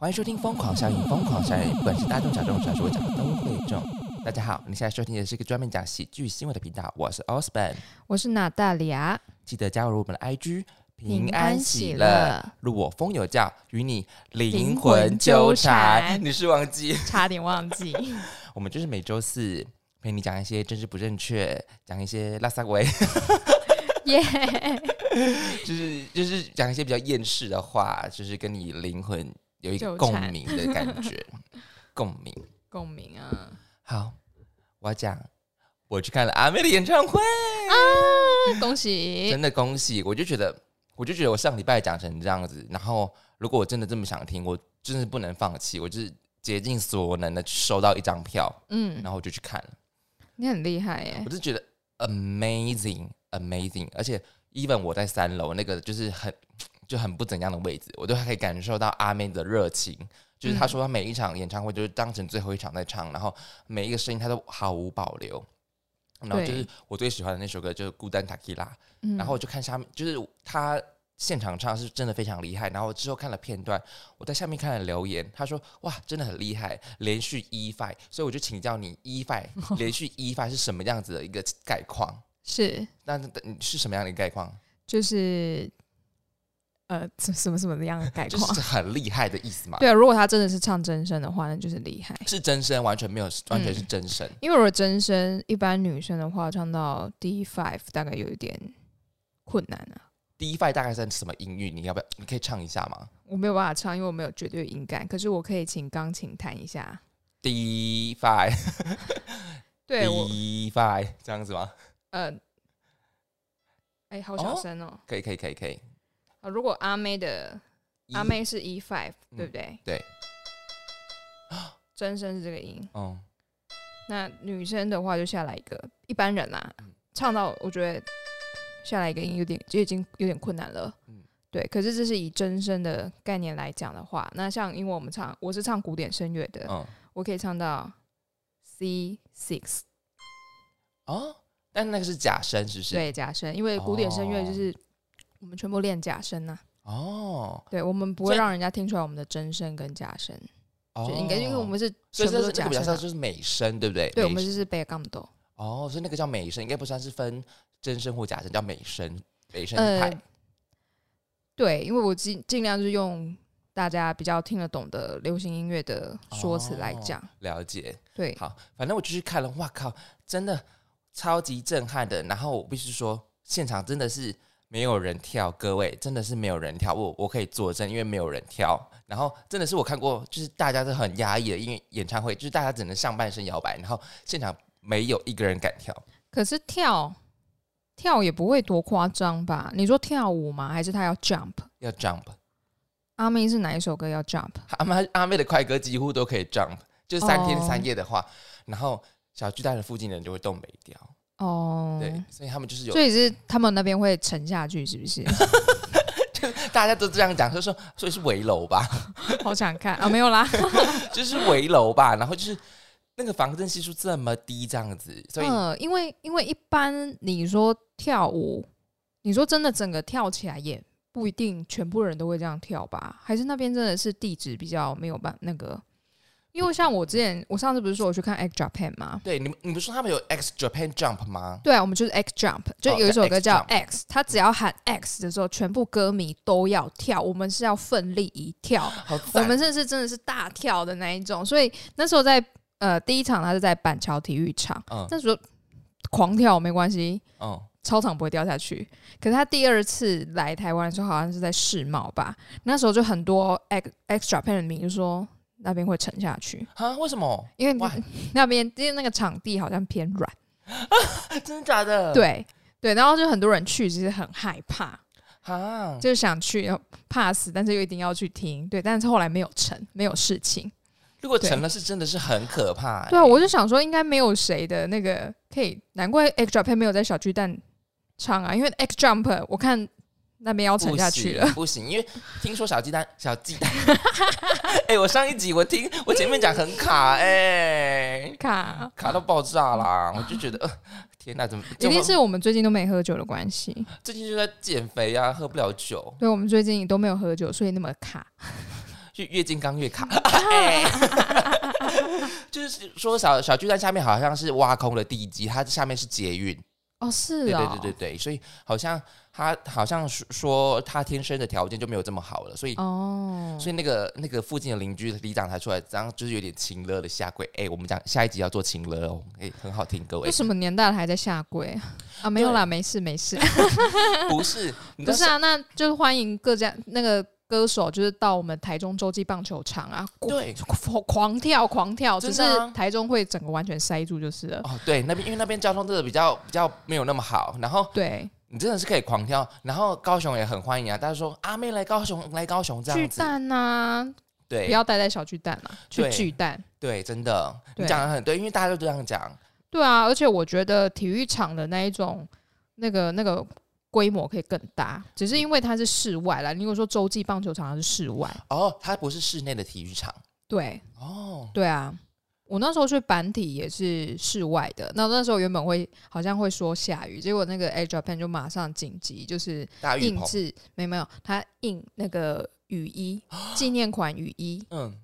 欢迎收听《疯狂效应》，疯狂效应，不管是大众小众，只要是我讲的都会中。大家好，你现在收听的是一个专门讲喜剧新闻的频道，我是 Osborn，我是娜大利亚，记得加入我们的 IG，平安喜乐，入我风有教，与你灵灵魂魂纠纠缠。缠你是忘记？差点忘记。我们就是每周四陪你讲一些政治不正确，讲一些拉萨维，耶、就是就是讲一些比较厌世的话，就是跟你灵魂有一个共鸣的感觉，共鸣。共鸣啊！好，我要讲，我去看了阿妹的演唱会，啊，恭喜！真的恭喜！我就觉得，我就觉得我上礼拜讲成这样子，然后如果我真的这么想听，我真的不能放弃，我就是竭尽所能的去收到一张票，嗯，然后我就去看了，你很厉害耶我。就觉得 amazing amazing，而且 even 我在三楼那个就是很就很不怎样的位置，我都还可以感受到阿妹的热情。就是他说他每一场演唱会就是当成最后一场在唱，然后每一个声音他都毫无保留。然后就是我最喜欢的那首歌就是《孤单塔 q 拉》，嗯然后我就看下面，就是他现场唱是真的非常厉害。然后之后看了片段，我在下面看了留言，他说哇，真的很厉害，连续一 five，所以我就请教你一 five 连续 E five 是什么样子的一个概况？是那是什么样的概况？就是呃，什什么什么的样的概况？就是很厉害的意思嘛？对啊，如果他真的是唱真声的话，那就是厉害。是真声，完全没有，完全是嗯真声。因为如果真声，一般女生的话，唱到 D five 大概有一点困难啊。D five 大概是什么音域？你要不要？你可以唱一下吗？我没有办法唱，因为我没有绝对音感。可是我可以请钢琴弹一下。D five，对我，第一 five 这样子吗？呃，哎、好小声哦。可以，可以，可以，可以。啊，如果阿妹的阿妹是 E five，嗯对不对？对。真声是这个音，嗯，那女生的话就下来一个，一般人啦，嗯唱到我觉得下来一个音有点就已经有点困难了。嗯对，可是这是以真声的概念来讲的话，那像因为我们唱我是唱古典声乐的，嗯，我可以唱到 C six，哦，但那个是假声，是不是？。对假声，因为古典声乐哦就是我们全部练假声呐、哦，对我们不会让人家听出来我们的真声跟假声，应该因为我们是全部都是假声啊、就是美声，对不对？对，我美们就是贝杠斗。哦，所以那个叫美声，应该不算是分真声或假声，叫美声，美声派。，对，因为我尽尽量就是用大家比较听得懂的流行音乐的说辞来讲。了解。对，好，反正我就是看了，哇靠，真的超级震撼的。然后我必须说，现场真的是没有人跳，各位真的是没有人跳，我我可以作证，因为没有人跳。然后真的是我看过，就是大家都很压抑的，因为演唱会就是大家只能上半身摇摆，然后现场没有一个人敢跳。可是跳跳也不会多夸张吧？你说跳舞吗？还是他要 jump？要 jump，阿妹是哪一首歌要 jump？阿妹阿妹的快歌几乎都可以 jump，就是三天哦三夜的话，然后小巨蛋的附近的人就会动没掉。哦，对，所以他们就是有所以是他们那边会沉下去，是不是？大家都这样讲，就说所以是围楼吧，好想看啊！没有啦，就是围楼吧，然后就是那个防震系数这么低，这样子，所以、嗯，因为因为一般你说跳舞，你说真的整个跳起来也不一定全部人都会这样跳吧？还是那边真的是地址比较没有办那个？因为像我之前，我上次不是说我去看 X Japan 吗？对你们你不是说他们有 X Japan Jump 吗？对啊，我们就是 X Jump，就哦有一首歌叫 X 他只要喊 X 的时候，全部歌迷都要跳，我们是要奋力一跳，我，们这是真的是大跳的那一种。所以那时候在呃第一场，他是在板桥体育场，嗯那时候狂跳没关系，嗯，操场不会掉下去。可是他第二次来台湾的时候，好像是在世贸吧，那时候就很多 X X Japan 的迷就说那边会沉下去，啊，为什么？因为？那边因为那个场地好像偏软，真的假的？对对，然后就很多人去，其实很害怕，啊，就是想去，怕死，但是又一定要去听，对，但是后来没有成，没有事情。如果对成了是真的是很可怕、欸。对啊，我就想说，应该没有谁的那个可以，难怪 X Japan 没有在小巨蛋唱啊，因为 X Jump 我看那边要沉下去了。不行，因为听说小鸡蛋 小鸡蛋，哎、我上一集我听我前面讲很卡、哎，卡，卡到爆炸啦！我就觉得，呃，天哪，怎么一定是我们最近都没喝酒的关系。最近就在减肥啊，喝不了酒，对，我们最近都没有喝酒，所以那么卡。越越金刚越卡。哎就是说小小巨蛋下面好像是挖空了地基，它下面是捷运。哦，是对啊、对对对对，所以好像他好像是说他天生的条件就没有这么好了，所以、哦，所以那个那个附近的邻居里长才出来，这样就是有点情乐的下跪。哎、我们讲下一集要做情乐哦，哎、很好听，各位为。什么年代了还在下跪啊？没有啦，没事没事，不是，不是啊，那就是欢迎各家那个歌手，就是到我们台中洲际棒球场啊，对。狂狂跳狂跳，只是台中会整个完全塞住就是了。哦，对，那边因为那边交通真的比较比较没有那么好，然后对，你真的是可以狂跳，然后高雄也很欢迎啊，大家说阿妹来高雄，来高雄这样子，蛋呐、不对要待在小巨蛋啊，去巨蛋。对，真的，你讲的很对，因为大家都这样讲，对啊，而且我觉得体育场的那一种那个那个规模可以更大，只是因为它是室外啦。你如果说洲际棒球场它是室外，哦，它不是室内的体育场，对。哦，对啊。我那时候去板体也是室外的，那那时候原本会好像会说下雨，结果那个 A Japan 就马上紧急就是印制，没有没有，他印那个雨衣，纪念款雨衣，嗯，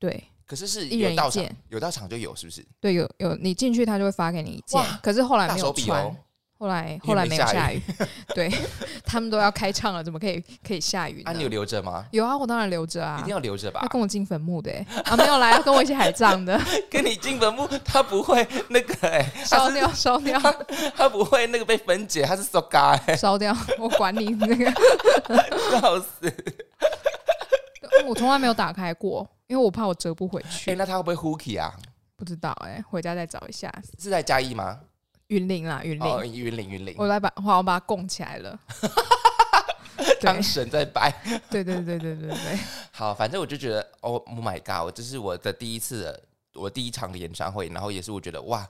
对。可是是一人到件，有到场就有，是不是？对，有有你进去他就会发给你一件，可是后来没有穿，哦，后来后来没有下雨，对他们都要开唱了，怎么可以可以下雨呢？啊，你有留着吗？有啊，我当然留着啊一定，要留着吧要，跟我进坟墓的欸啊，没有来要跟我一起海葬的，跟你进坟墓，他不会那个哎，烧掉烧掉他不会那个被分解，他是 so guy，烧掉，我管你那个，笑死！我从来没有打开过，因为我怕我折不回去哎，去，那他会不会 hooky 啊？不知道哎，回家再找一下。是在嘉义吗？云林啦，云林，哦，云林云林，我来把，好，我把它供起来了。对。当神在拜。对对对对对对，好，反正我就觉得，Oh my god，这是我的第一次的，我第一场的演唱会，然后也是我觉得哇，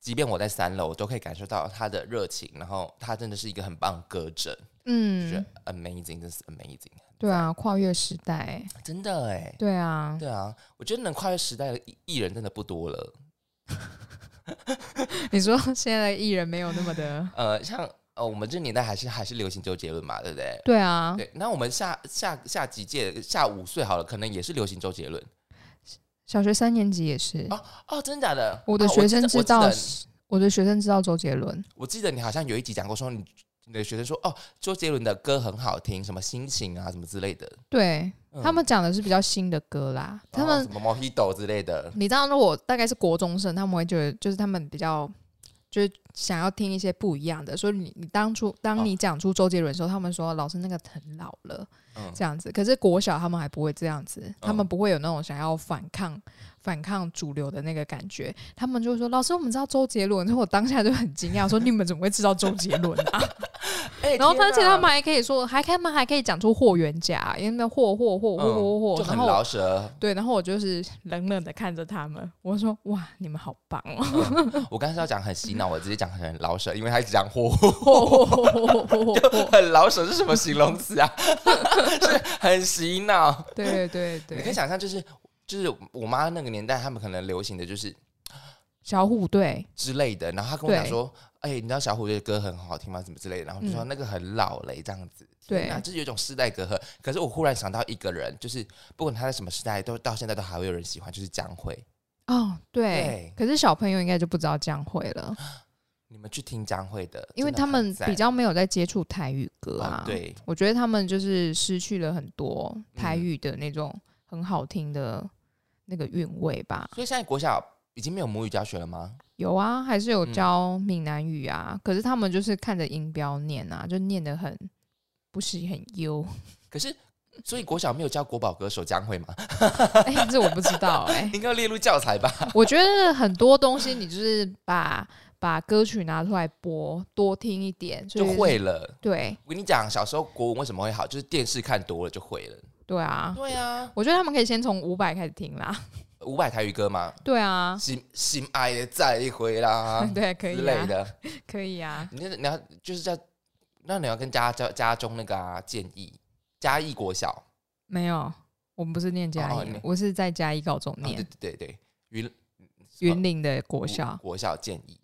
即便我在三楼，我都可以感受到他的热情，然后他真的是一个很棒的歌者，就觉嗯，amazing，真是 amazing，对啊，跨越时代，真的哎，对啊，对啊，我觉得能跨越时代的艺艺人真的不多了。你说现在的艺人没有那么的，呃，像呃，我们这年代还是还是流行周杰伦嘛，对不对？对啊，对，那我们下下下几届下五岁好了，可能也是流行周杰伦小学三年级也是，哦哦，真的假的？我的哦学生知道我的学生知道周杰伦，我记得你好像有一集讲过，说你你的学生说哦，周杰伦的歌很好听，什么心情啊，什么之类的。对嗯。他们讲的是比较新的歌啦，他哦们什么 Mojito 之类的，你知道，如果大概是国中生，他们会觉得就是他们比较就是想要听一些不一样的，所以你你当初当哦你讲出周杰伦的时候，他们说老师那个很老了嗯，这样子。可是国小他们还不会这样子，他们嗯不会有那种想要反抗反抗主流的那个感觉，他们就会说老师我们知道周杰伦，然后我当下就很惊讶，说你们怎么会知道周杰伦啊？哎然后而且他们还可以说，还他们还可以讲出霍元甲，因为那霍霍霍霍霍霍，就很老舌。对，然后我就是冷冷的看着他们，我说哇，你们好棒哦！我刚才是要讲很洗脑，我直接讲很老舌，因为他一直讲火，嚯嚯嚯嚯嚯嚯！很老舌是什么形容词啊？是很洗脑。对对对你可以，想象，就是就是我妈那个年代，他们可能流行的就是小虎队，之类的，然后他跟我讲说，哎、你知道小虎队的歌很好听吗？什么之类的，然后就说嗯那个很老嘞，这样子。对那就是有一种世代隔阂。可是我忽然想到一个人，就是不管他在什么时代，都到现在都还会有人喜欢，就是江蕙。哦，对对。可是小朋友应该就不知道江蕙了，你们去听江蕙的，因为他们比较没有在接触台语歌啊哦。对，我觉得他们就是失去了很多台嗯语的那种很好听的那个韵味吧。所以现在国小已经没有母语教学了吗？有啊，还是有嗯教闽南语啊，可是他们就是看着音标念啊，就念得很不是很优。可是，所以国小没有教国宝歌手江蕙吗？哎、这我不知道哎、应该要列入教材吧？我觉得很多东西你就是把把歌曲拿出来播，多听一点就会。了。对我跟你讲，小时候国文为什么会好，就是电视看多了就会了。对啊，对啊，我觉得他们可以先从五百开始听啦。五百台语歌嘛，对啊，心心爱的再一回啦。对，可以之类啊，的。可以啊。你那你要就是叫，那你要跟家家家中那个啊建议？嘉义国小，没有，我们不是念嘉义，哦我是在嘉义高中哦对念、对对。对，云云林的国小，国小建议。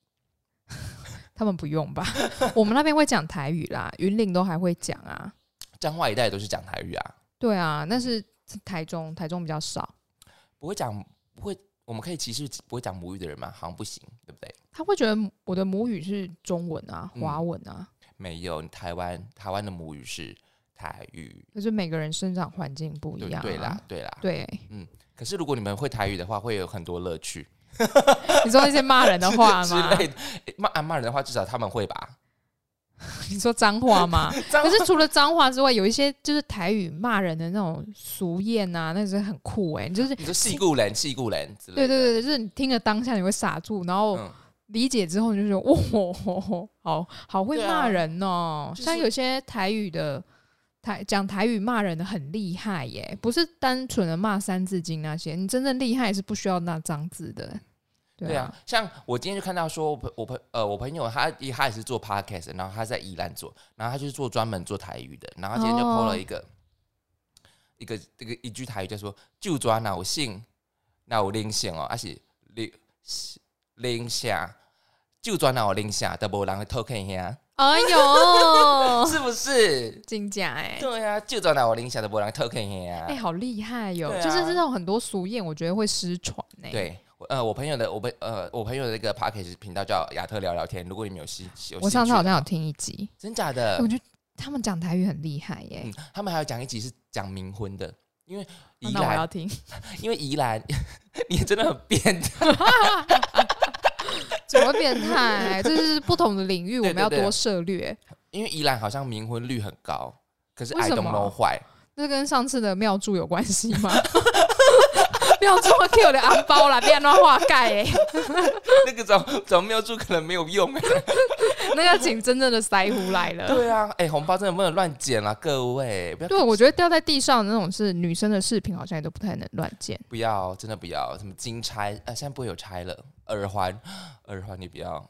他们不用吧？我们那边会讲台语啦，云林都还会讲啊。彰化一带都是讲台语啊，对啊，但是台中，台中比较少。不会讲不会，我们可以歧视不会讲母语的人吗？好像不行，对不对？他会觉得我的母语是中文啊，嗯华文啊，没有，台湾台湾的母语是台语，可是每个人生长环境不一样、啊。对对啦，对啦。对，嗯可是如果你们会台语的话，会有很多乐趣 你说那些骂人的话之吗？类的。骂啊骂人的话，至少他们会吧？你说脏话吗？可是除了脏话之外，有一些就是台语骂人的那种俗谚啊，那是很酷哎、你就是你说戏故人、戏故人之类的。对对对，就是你听了当下你会傻住，然后嗯，理解之后你就觉得哇，好好会骂人哦。就是像有些台语的台讲台语骂人的很厉害耶，不是单纯的骂三字经那些，你真正厉害是不需要那脏字的。对啊。对啊，，像我今天就看到说，我朋我朋呃我朋友他也他也是做 podcast，然后他在宜兰做，然后他就是做专门做台语的，然后今天就 PO 了一个、一个这个一句台语，叫说“就抓脑性，那有灵性哦，而且灵灵下就抓脑灵下，都无人会偷看呀，哎呦，是不是？真假哎。对啊，就抓脑灵下都无人偷看呀。哎、好厉害哟、就是这种很多俗谚，我觉得会失传呢、，对，我呃，我朋友的我朋呃我朋友的那个 podcast 频道叫亚特聊聊天，如果你们有兴有我上次好像有听一集，真假的，我觉得他们讲台语很厉害耶、嗯，他们还有讲一集是讲冥婚的，因为哦宜那我要，听，因为宜兰，你真的很变态。怎么会变态？这是不同的领域，我对对对们要多涉略。因为宜兰好像冥婚率很高，可是 I don't 么 know why。这跟上次的庙祝有关系吗？庙祝给我的红包啦，变乱化盖哎，那个找找妙祝可能没有用。那要请真正的腮胡来了。对啊，哎、红包真的不能乱捡啦，各位不要对，我觉得掉在地上的那种是女生的饰品，好像也都不太能乱捡。不要，真的不要。什么金钗啊，现在不会有钗了，耳环，耳环你不要。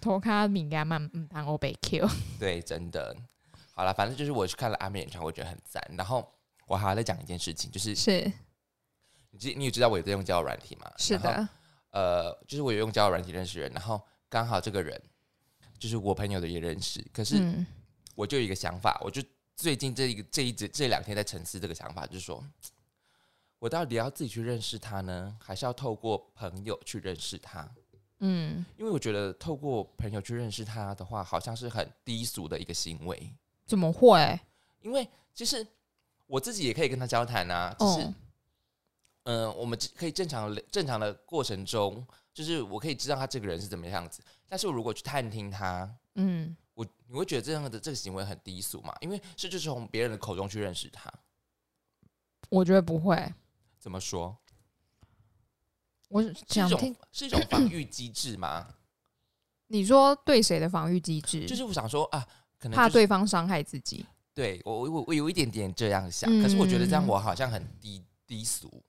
头卡敏感慢嗯当我被 Q，对，真的。好了，反正就是我去看了阿妹演唱会，我觉得很赞。然后我还要再讲一件事情，就是是你知你也知道我有在用交友软体嘛？是的，呃，就是我有用交友软体认识人，然后刚好这个人就是我朋友的也认识，可是嗯我就有一个想法，我就最近这一个这一这这两天在沉思这个想法，就是说我到底要自己去认识他呢，还是要透过朋友去认识他？嗯，因为我觉得透过朋友去认识他的话，好像是很低俗的一个行为，怎么会？因为其实我自己也可以跟他交谈啊，只是哦，嗯、呃我们可以正常的正常的过程中，就是我可以知道他这个人是怎么样子。但是我如果去探听他，嗯，我你会觉得这样的这个行为很低俗嘛？因为是就是从别人的口中去认识他。我觉得不会。怎么说？我想听是一种防御机制吗？你说对谁的防御机制？就是我想说啊，可能、怕就是、对方伤害自己。对我我我有一点点这样想，嗯可是我觉得这样我好像很低低俗。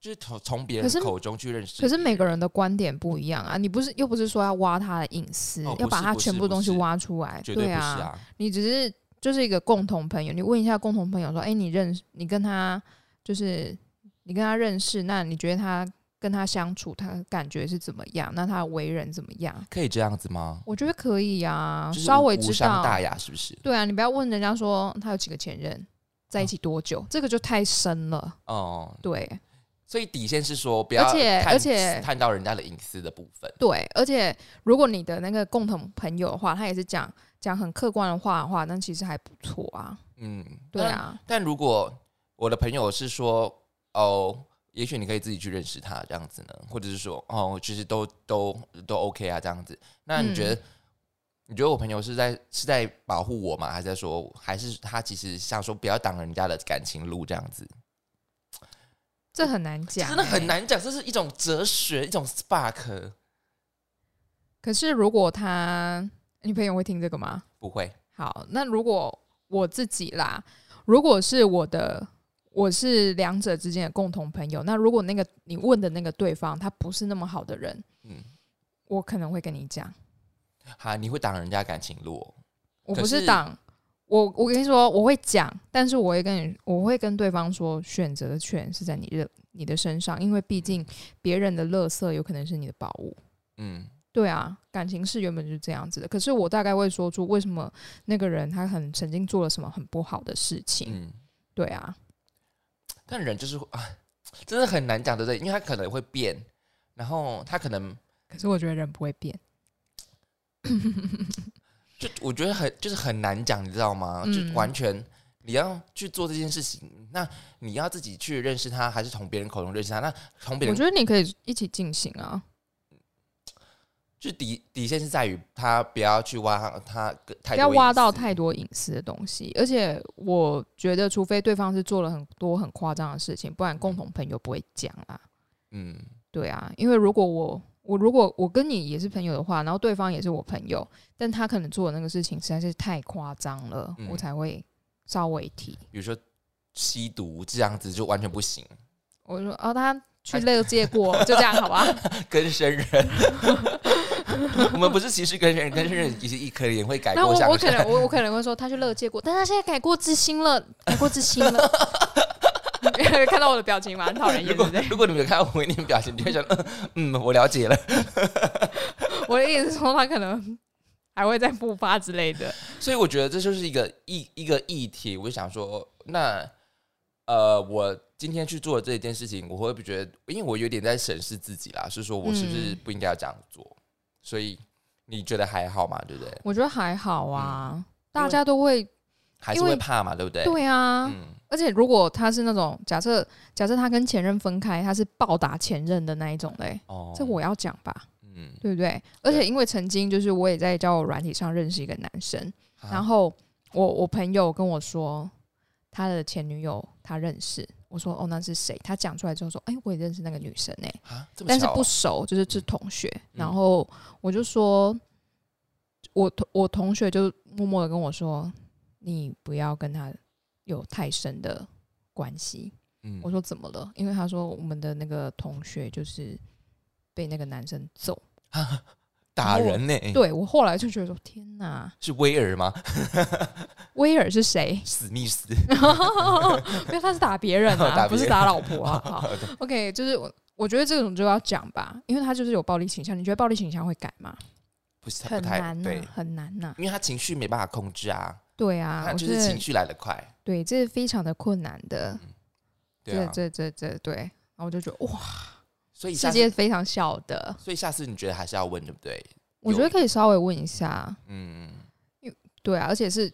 就是从从别人口中去认识可是每个人的观点不一样啊，你不是又不是说要挖他的隐私，哦要把他全部东西挖出来，绝对啊，啊，你只是就是一个共同朋友，你问一下共同朋友说，哎、你认识你跟他就是你跟他认识，那你觉得他跟他相处，他感觉是怎么样？那他为人怎么样？可以这样子吗？我觉得可以啊，就是稍微知道。大雅，是不是？对啊，你不要问人家说他有几个前任，在一起多久，这个就太深了。哦、对所以底线是说不要而且探而且探到人家的隐私的部分。对，而且如果你的那个共同朋友的话，他也是讲讲很客观的话的话，那其实还不错啊。嗯，对啊，但。但如果我的朋友是说，哦，也许你可以自己去认识他这样子呢，或者是说，哦，其实都都都 OK 啊，这样子。那你觉得？嗯你觉得我朋友是在是在保护我吗？还是在说，还是他其实想说不要挡人家的感情路这样子？这很难讲、真的很欸。难讲，这是一种哲学，一种 spark。可是如果他，女朋友会听这个吗？不会，好，那如果我自己啦，如果是我的，我是两者之间的共同朋友，那如果那个你问的那个对方他不是那么好的人，嗯，我可能会跟你讲，好，你会挡人家感情路哦、我不是挡。我我跟你说，我会讲，但是我会跟你，我会跟对方说，选择的权是在你的你的身上，因为毕竟别人的垃圾有可能是你的宝物。嗯，对对啊，感情是原本就是这样子的。可是我大概会说出为什么那个人他很曾经做了什么很不好的事情。嗯，对啊，但人就是啊，真的很难讲，对不对？因为他可能会变，然后他可能可是我觉得人不会变。就我觉得很就是很难讲，你知道吗？就嗯完全你要去做这件事情，那你要自己去认识他，还是从别人口中认识他？那从别人我觉得你可以一起进行啊。就底底线是在于他不要去挖他他太不要挖到太多隐私的东西，而且我觉得，除非对方是做了很多很夸张的事情，不然共同朋友不会讲啊。嗯对啊，因为如果我我如果我跟你也是朋友的话，然后对方也是我朋友，但他可能做的那个事情实在是太夸张了，嗯我才会稍微提。比如说吸毒这样子就完全不行，我说哦，他去乐界过，就这样好吧？跟生人。我们不是歧视跟生人，跟生人也是一可能会改那我。我可能我我可能会说他去乐界过，但他现在改过自新了，改过自新了。看到我的表情蛮？讨人厌，如果对不对？如果你们有看到我一点表情，你会想，嗯，嗯我了解了。我的意思是说，他可能还会再复发之类的。所以我觉得这就是一个议一个议题。我就想说，那呃，我今天去做这一件事情，我会不会觉得，因为我有点在审视自己啦，是说我是不是嗯不应该要这样做？所以你觉得还好嘛？对不对？我觉得还好啊，嗯大家都会还是会怕嘛？对不对？对啊。嗯，而且如果他是那种假设，假设他跟前任分开，他是暴打前任的那一种嘞，哦，这我要讲吧，嗯，对不对？而且因为曾经就是我也在交友软体上认识一个男生，啊然后我我朋友跟我说他的前女友他认识，我说哦那是谁？他讲出来之后说，哎、我也认识那个女生哎、啊，但是不熟，就是是同学。嗯然后我就说，我同我同学就默默的跟我说，你不要跟他有太深的关系。嗯我说怎么了？因为他说我们的那个同学就是被那个男生揍。打人呢、对我后来就觉得说，天哪，是威尔吗？威尔是谁？史密斯，因为他是打别人啊，人不是打老婆啊。好，OK，就是我我觉得这种就要讲吧，因为他就是有暴力倾向。你觉得暴力倾向会改吗？不是很难呐、对，很难呐、因为他情绪没办法控制啊，对啊，就是情绪来得快，对，这是非常的困难的。对啊，这这这这对，然后我就觉得哇，所以下次界非常小的，所以下次你觉得还是要问对不对？我觉得可以稍微问一下。嗯，对啊，而且是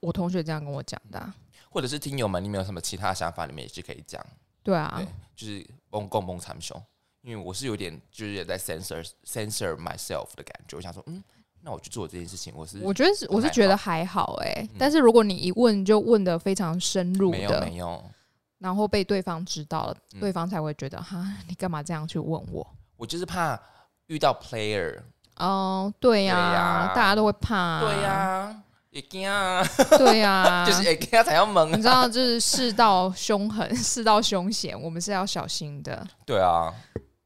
我同学这样跟我讲的啊、或者是听友们，你们有什么其他想法，你们也是可以讲，对啊对，就是翁共翁参雄，因为我是有点就是也在 censor censor myself 的感觉，我想说，嗯，那我去做这件事情，我是我觉得是我是觉得还好哎、嗯但是如果你一问就问的非常深入没有的，没有，然后被对方知道了，嗯对方才会觉得哈，你干嘛这样去问我？我就是怕遇到 player，哦，对呀、对呀大家都会怕、对呀、也惊啊，对呀、就是也惊才要猛你知，道，就是世道凶狠，世道凶险，我们是要小心的。对啊，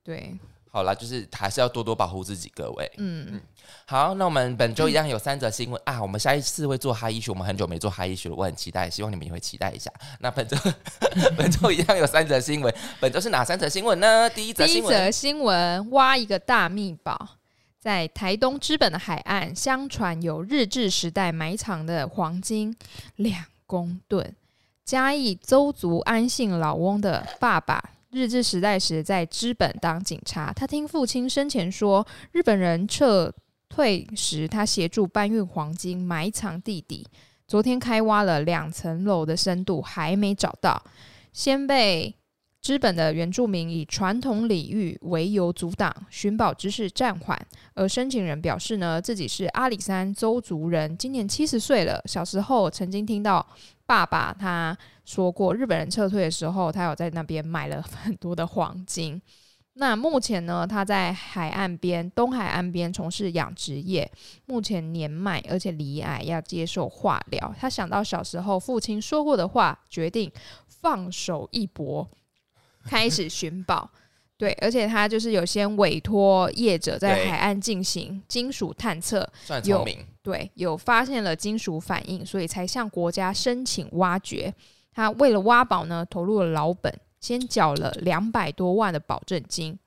对，好啦，就是还是要多多保护自己，各位。嗯嗯，好，那我们本周一样有三则新闻、啊。我们下一次会做哈医学，我们很久没做哈医学了，我很期待，希望你们也会期待一下。那本周 本周一样有三则新闻，本周是哪三则新闻呢？第一则第一新闻，则新闻：挖一个大秘宝，在台东知本的海岸，相传有日治时代埋藏的黄金两公吨。嘉义邹族安姓老翁的爸爸，日治时代时在知本当警察，他听父亲生前说，日本人撤退时，他协助搬运黄金，埋藏地底。昨天开挖了两层楼的深度，还没找到，先被知本的原住民以传统礼遇为由阻挡寻宝之事暂缓，而申请人表示呢，自己是阿里山邹族人，今年七十岁了。小时候曾经听到爸爸他说过，日本人撤退的时候，他有在那边买了很多的黄金。那目前呢，他在海岸边东海岸边从事养殖业，目前年迈而且离癌，要接受化疗。他想到小时候父亲说过的话，决定放手一搏，开始寻宝。对，而且他就是有先委托业者在海岸进行金属探测，算聪明，对，有发现了金属反应，所以才向国家申请挖掘。他为了挖宝呢，投入了老本，先缴了两百多万的保证金。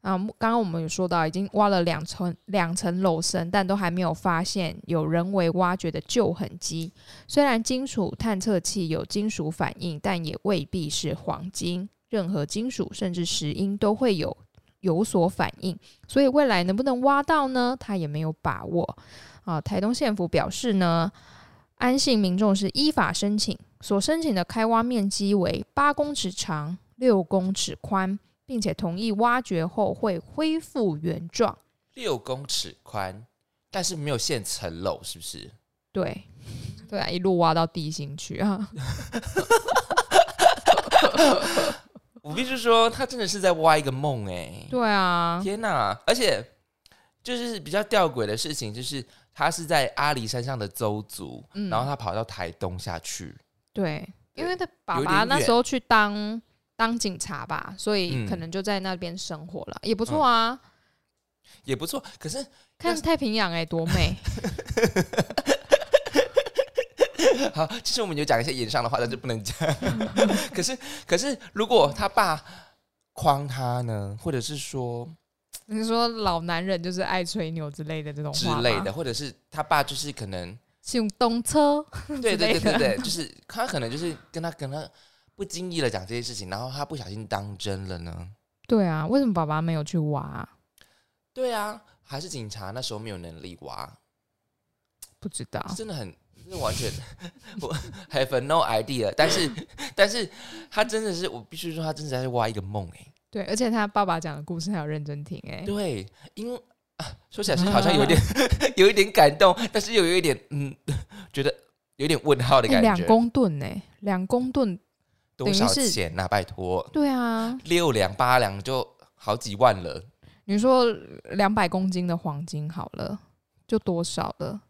啊，刚刚我们有说到，已经挖了两层两层楼深，但都还没有发现有人为挖掘的旧痕迹。虽然金属探测器有金属反应，但也未必是黄金。任何金属甚至石英都会有有所反应，所以未来能不能挖到呢？他也没有把握。啊，台东县府表示呢，安信民众是依法申请，所申请的开挖面积为八公尺长、六公尺宽。并且同意挖掘后会恢复原状，六公尺宽，但是没有现层楼，是不是？对，对啊，一路挖到地心去啊！我必须说，他真的是在挖一个梦哎！对啊，天哪！而且就是比较吊诡的事情，就是他是在阿里山上的邹族，然后他跑到台东下去。对，因为他爸爸那时候去当。当警察吧，所以可能就在那边生活了，也不错啊，也不错。可是看太平洋哎，多美！好，其实我们有讲一些言上的话，但是不能讲。可是，可是如果他爸诓他呢，或者是说，你说老男人就是爱吹牛之类的这种之类的，或者是他爸就是可能用动车，对对对对对，就是他可能就是跟他跟他。不经意的讲这些事情，然后他不小心当真了呢？对啊，为什么爸爸没有去挖？对啊，还是警察那时候没有能力挖？不知道，真的很，真的完全我 have no idea。但是，但是他真的是，我必须说，他真的在挖一个梦哎。对，而且他爸爸讲的故事还有认真听哎。对，因为啊，说起来是好像有一点 有一点感动，但是又有一点嗯，觉得有点问号的感觉。两公吨呢？两公吨。多少钱呐？拜托，对啊，六两八两就好几万了。你说两百公斤的黄金好了，就多少了？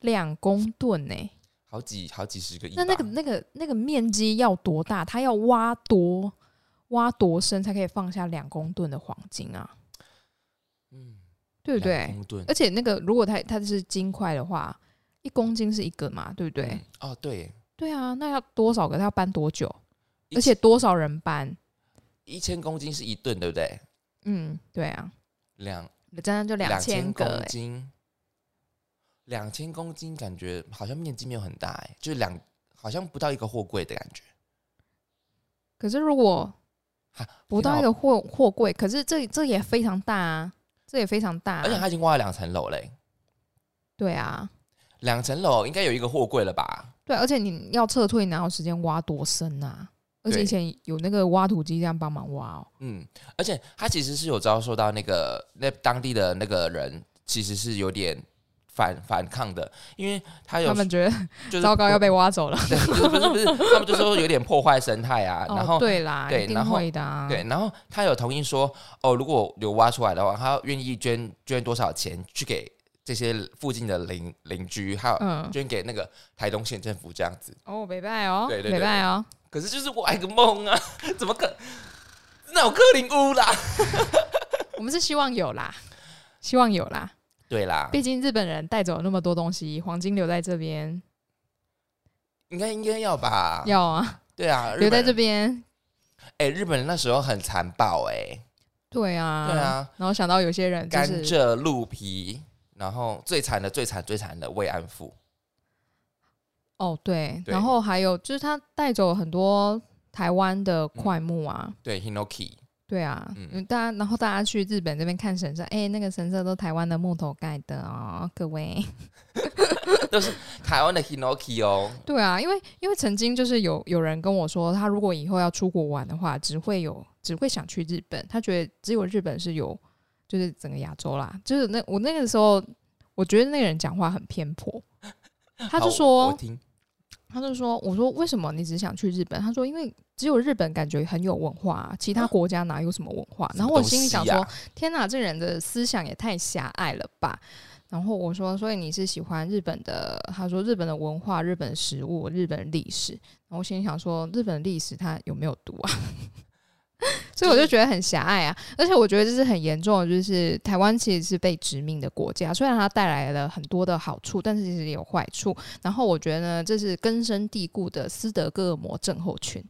两公吨呢？好几好几十个亿。那那个那个那个面积要多大？它要挖多挖多深才可以放下两公吨的黄金啊？嗯，对不对？而且那个如果它它是金块的话，一公斤是一个嘛？对不对？哦，对，对啊，那要多少个？它要搬多久？而且多少人搬？一千公斤是一吨，对不对？嗯，对啊。两，真的就两千公斤。两千公斤感觉好像面积没有很大，哎，就是两，好像不到一个货柜的感觉。可是如果 不到一个货货柜，可是这这也非常大啊，这也非常大。而且它已经挖了两层楼嘞。对啊，两层楼应该有一个货柜了吧？对，而且你要撤退，哪有时间挖多深啊？而且以前有那个挖土机这样帮忙挖哦。嗯，而且他其实是有遭受到那个那当地的那个人，其实是有点反 反抗的，因为他有他们觉得糟糕要被挖走了，不是不是不是，他们就说有点破坏生态啊。然后对啦，对，然后对，然后他有同意说，哦，如果有挖出来的话，他愿意捐捐多少钱去给这些附近的邻邻居，还有捐给那个台东县政府这样子。哦，北拜哦，对对北拜哦。可是就是我爱个梦啊，怎么可脑壳灵屋啦？我们是希望有啦，希望有啦。对啦，毕竟日本人带走了那么多东西，黄金留在这边，应该应该要吧？要啊，对啊，留在这边。哎，日本人那时候很残暴哎。对啊，对啊。然后想到有些人甘蔗、鹿皮，然后最惨的、最惨、最惨的慰安妇。哦，对，然后还有就是他带走了很多台湾的块木啊，对，Hinoki，对啊，嗯，大家然后大家去日本这边看神社，哎，那个神社都台湾的木头盖的哦，各位，都是台湾的 Hinoki 哦。对啊，因为因为曾经就是有有人跟我说，他如果以后要出国玩的话，只会有只会想去日本，他觉得只有日本是有，就是整个亚洲啦，就是那我那个时候，我觉得那个人讲话很偏颇，他就说。他就说：“我说为什么你只想去日本？”他说：“因为只有日本感觉很有文化，其他国家哪有什么文化？”然后我心里想说：“天哪，这人的思想也太狭隘了吧！”然后我说：“所以你是喜欢日本的？”他说：“日本的文化、日本食物、日本历史。”然后我心里想说：“日本历史他有没有读啊？” 所以我就觉得很狭隘啊，而且我觉得这是很严重的，就是台湾其实是被殖民的国家，虽然它带来了很多的好处，但是其实也有坏处。然后我觉得呢，这是根深蒂固的斯德哥尔摩症候群。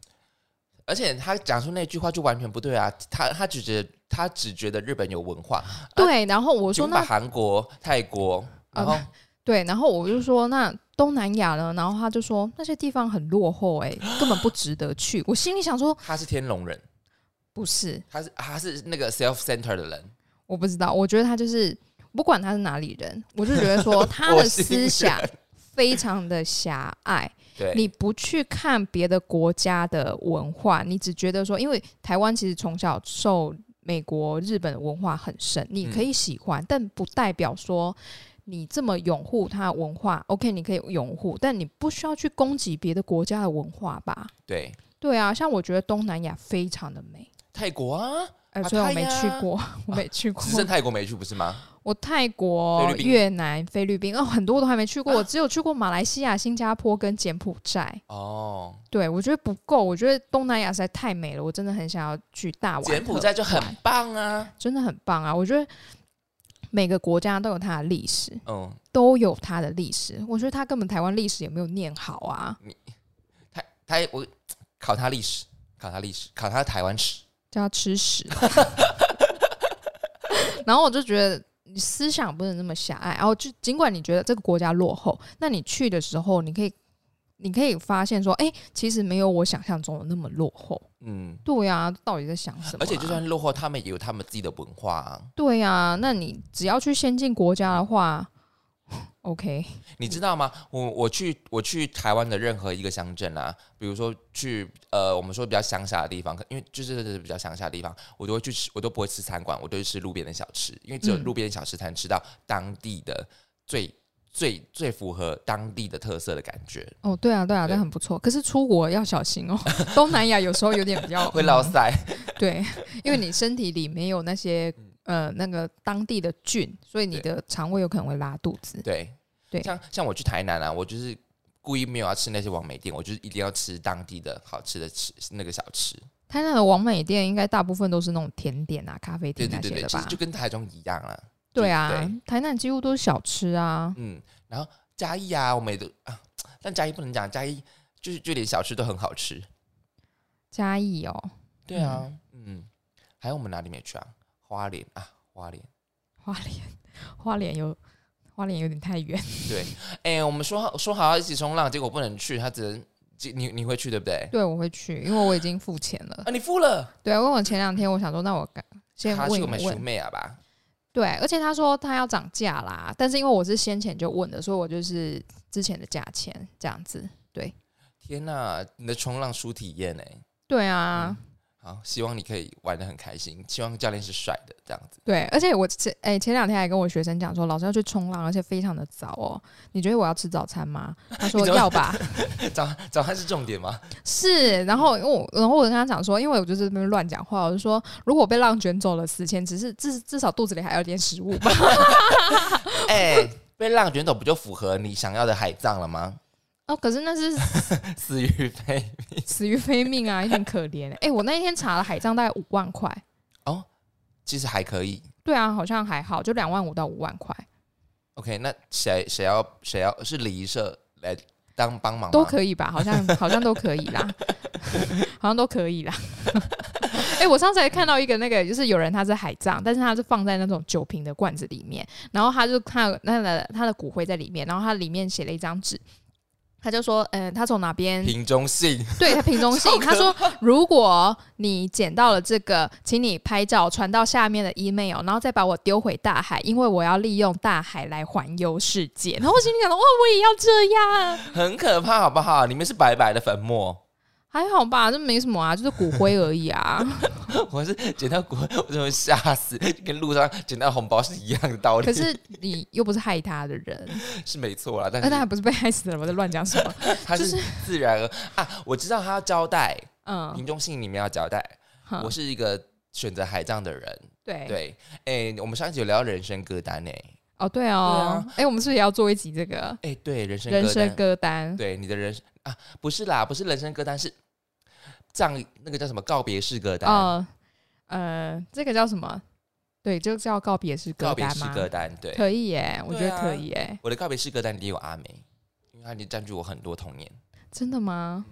而且他讲出那句话就完全不对啊！他他只觉得他只觉得日本有文化，对，然后我说那韩国、泰国，然后对，然后我就说那东南亚呢？然后他就说那些地方很落后、哎，根本不值得去。我心里想说他是天龙人，不是，他是他是那个 self center 的人，我不知道，我觉得他就是不管他是哪里人，我就觉得说 他的思想非常的狭隘。对，你不去看别的国家的文化，你只觉得说，因为台湾其实从小受美国、日本的文化很深，你可以喜欢，但不代表说你这么拥护它的文化。OK，你可以拥护，但你不需要去攻击别的国家的文化吧？对。对啊，像我觉得东南亚非常的美，泰国啊，呃，啊虽然我没去过，我没去过只，剩泰国没去不是吗？我泰国越南、菲律宾哦，很多都还没去过，啊我只有去过马来西亚、新加坡跟柬埔寨。哦，对，我觉得不够，我觉得东南亚实在太美了，我真的很想要去大玩。柬埔寨就很棒啊，真的很棒啊！我觉得每个国家都有它的历史，嗯，都有它的历史。我觉得他根本台湾历史也没有念好啊，你他他我 考他历史，考他历史，考他台湾史，叫他吃屎。然后我就觉得你思想不能那么狭隘，然后就尽管你觉得这个国家落后，那你去的时候，你可以你可以发现说，哎、其实没有我想象中的那么落后。嗯，对呀、到底在想什么啊、而且就算落后，他们也有他们自己的文化啊。对呀、那你只要去先进国家的话，OK，你知道吗？我我去我去台湾的任何一个乡镇啊，比如说去呃，我们说比较乡下的地方，因为就是比较乡下的地方，我都会去吃，我都不会吃餐馆，我都会吃路边的小吃，因为只有嗯路边的小吃才能吃到当地的最最最符合当地的特色的感觉，哦，对啊，对啊，对这很不错。可是出国要小心哦，东南亚有时候有点比较会落嗯腮。对，因为你身体里没有那些呃那个当地的菌，所以你的肠胃有可能会拉肚子。对对像像我去台南啊，我就是故意没有要吃那些王美店，我就是一定要吃当地的好吃的吃那个小吃。台南的王美店应该大部分都是那种甜点啊、咖啡对对对对，厅那些的吧就？跟台中一样啊。对啊对，台南几乎都是小吃啊。嗯，然后嘉义啊，我们也都啊，但嘉义不能讲，嘉义就是就连小吃都很好吃。嘉义哦，对啊，嗯还有我们哪里没去啊？花莲啊，花莲。花莲，花莲有花莲有点太远。对，哎、我们说好说好要一起冲浪，结果不能去，他只能你你会去对不对？对，我会去，因为我已经付钱了。啊，你付了，对，因为我前两天我想说，那我赶先问一问。妹啊吧？对，而且他说他要涨价啦，但是因为我是先前就问的，所以我就是之前的价钱这样子。对天哪，你的冲浪书体验哎、对啊，好，希望你可以玩的很开心，希望教练是帅的这样子。对，而且我前哎、前两天还跟我学生讲说，老师要去冲浪，而且非常的早哦。你觉得我要吃早餐吗？他说要吧，早早餐是重点吗？是。然后我，然后我跟他讲说，因为我就是那边乱讲话，我就说如果被浪卷走了四千，只是至至少肚子里还有点食物吧。哎、被浪卷走不就符合你想要的海葬了吗？哦，可是那是 死于非命死于非命啊，有点可怜。哎、我那一天查了海葬大概五万块，哦，其实还可以。对啊，好像还好，就两万五到五万块 OK，那谁谁要谁要是礼仪社来当帮忙都可以吧？好像好像都可以啦，好像都可以啦。哎、我上次还看到一个那个，就是有人他是海葬，但是他是放在那种酒瓶的罐子里面，然后他就看那个他的骨灰在里面，然后他里面写了一张纸。他就说，嗯、他从哪边瓶中信，对他瓶中信他说如果你捡到了这个，请你拍照传到下面的 email，然后再把我丢回大海，因为我要利用大海来环游世界。然后我心里想到，哇，我也要这样，很可怕，好不好？里面是白白的粉末。还好吧，这没什么啊，就是骨灰而已啊。我是捡到骨灰，我真的吓死，跟路上捡到红包是一样的道理。可是你又不是害他的人，是没错啦，但而他还不是被害死的人，我在乱讲什么？他就是自然而啊，我知道他要交代，嗯，瓶中信里面要交代，哼。我是一个选择海葬的人。对。对，哎、我们上一集有聊人生歌单呢、哦，对哦，哎、我们是不是也要做一集这个？哎、对，人生人生歌单，歌单？对你的人生啊，不是啦，不是人生歌单，是葬那个叫什么告别式歌单，哦，呃，这个叫什么？对，就叫告别式歌告别式？歌单，对，可以耶，我觉对啊得可以耶。我的告别式歌单里有阿梅，因为她已经占据我很多童年。真的吗？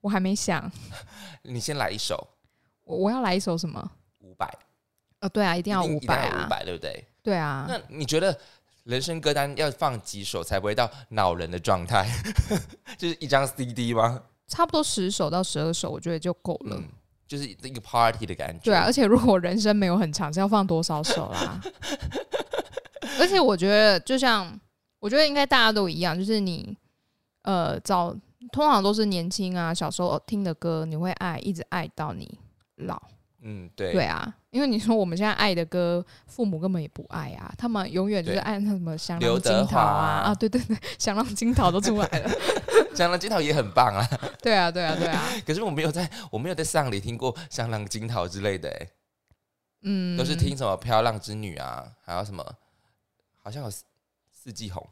我还没想，你先来一首我我要来一首什么？五百，呃，对啊，一定要五百啊五，百，对不对？对啊，那你觉得人生歌单要放几首才不会到恼人的状态？就是一张 CD 吗？差不多十首到十二首，我觉得就够了。嗯，就是一个 party 的感觉。对啊，而且如果人生没有很长，是要放多少首啦？而且我觉得，就像我觉得应该大家都一样，就是你呃早通常都是年轻啊，小时候听的歌，你会爱，一直爱到你老。嗯，对，对啊，因为你说我们现在爱的歌，父母根本也不爱啊，他们永远就是爱那什么香刘囊金桃啊啊，对对对，香浪金桃都出来了。香囊金桃也很棒啊，对啊，对啊，对啊，可是我没有在，我没有在丧礼听过香囊金桃之类的、欸，嗯，都是听什么飘浪之女啊，还有什么，好像有四四季红，